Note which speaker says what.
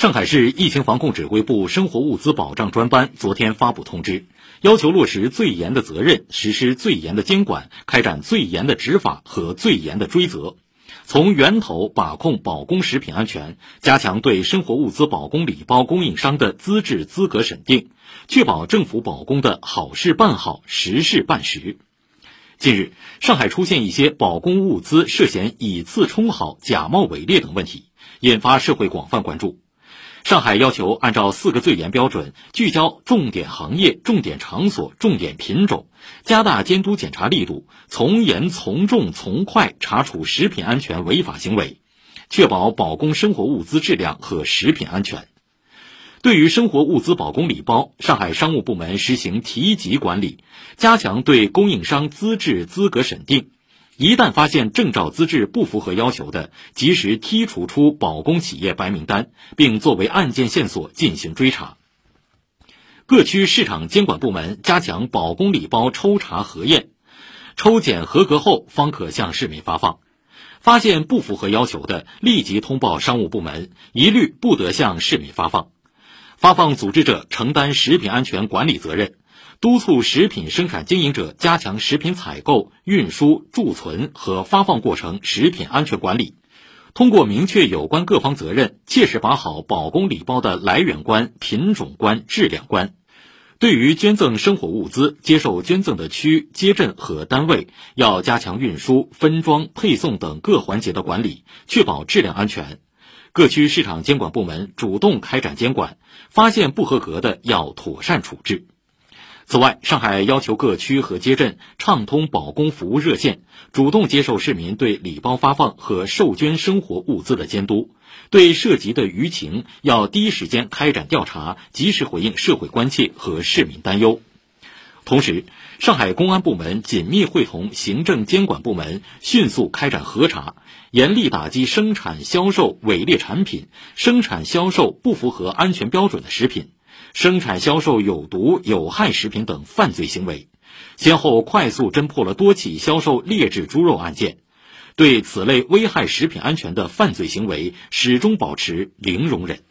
Speaker 1: 上海市疫情防控指挥部生活物资保障专班昨天发布通知，要求落实最严的责任，实施最严的监管，开展最严的执法和最严的追责，从源头把控保供食品安全，加强对生活物资保供礼包供应商的资质资格审定，确保政府保供的好事办好，实事办实。近日，上海出现一些保供物资涉嫌以次充好、假冒伪劣等问题，引发社会广泛关注。上海要求按照四个最严标准，聚焦重点行业、重点场所、重点品种，加大监督检查力度，从严从重从快查处食品安全违法行为，确保保供生活物资质量和食品安全。对于生活物资保供礼包，上海商务部门实行提级管理，加强对供应商资质资格审定。一旦发现证照资质不符合要求的，及时剔除出保供企业白名单，并作为案件线索进行追查。各区市场监管部门加强保供礼包抽查核验，抽检合格后方可向市民发放。发现不符合要求的，立即通报商务部门，一律不得向市民发放。发放组织者承担食品安全管理责任。督促食品生产经营者加强食品采购、运输、贮存和发放过程食品安全管理，通过明确有关各方责任，切实把好保供礼包的来源关、品种关、质量关。对于捐赠生活物资，接受捐赠的区、街镇和单位，要加强运输、分装、配送等各环节的管理，确保质量安全。各区市场监管部门主动开展监管，发现不合格的要妥善处置。此外，上海要求各区和街镇畅通保供服务热线，主动接受市民对礼包发放和受捐生活物资的监督，对涉及的舆情要第一时间开展调查，及时回应社会关切和市民担忧。同时，上海公安部门紧密会同行政监管部门，迅速开展核查，严厉打击生产销售伪劣产品、生产销售不符合安全标准的食品。生产销售有毒有害食品等犯罪行为，先后快速侦破了多起销售劣质猪肉案件，对此类危害食品安全的犯罪行为始终保持零容忍。